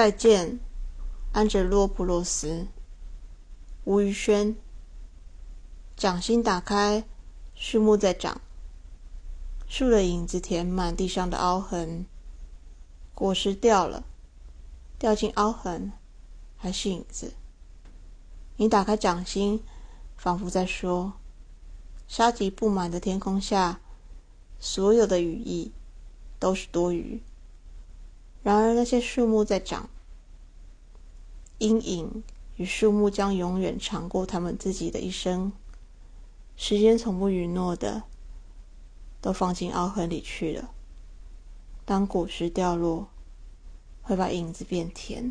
再见，安哲洛普洛斯。吴宇轩。掌心打开，树木在长，树的影子填满地上的凹痕。果实掉了，掉进凹痕，还是影子。你打开掌心，仿佛在说：沙棘布满的天空下，所有的羽翼都是多余。然而那些树木在长，阴影与树木将永远长过他们自己的一生。时间从不允诺的，都放进凹痕里去了。当果实掉落，会把影子变甜。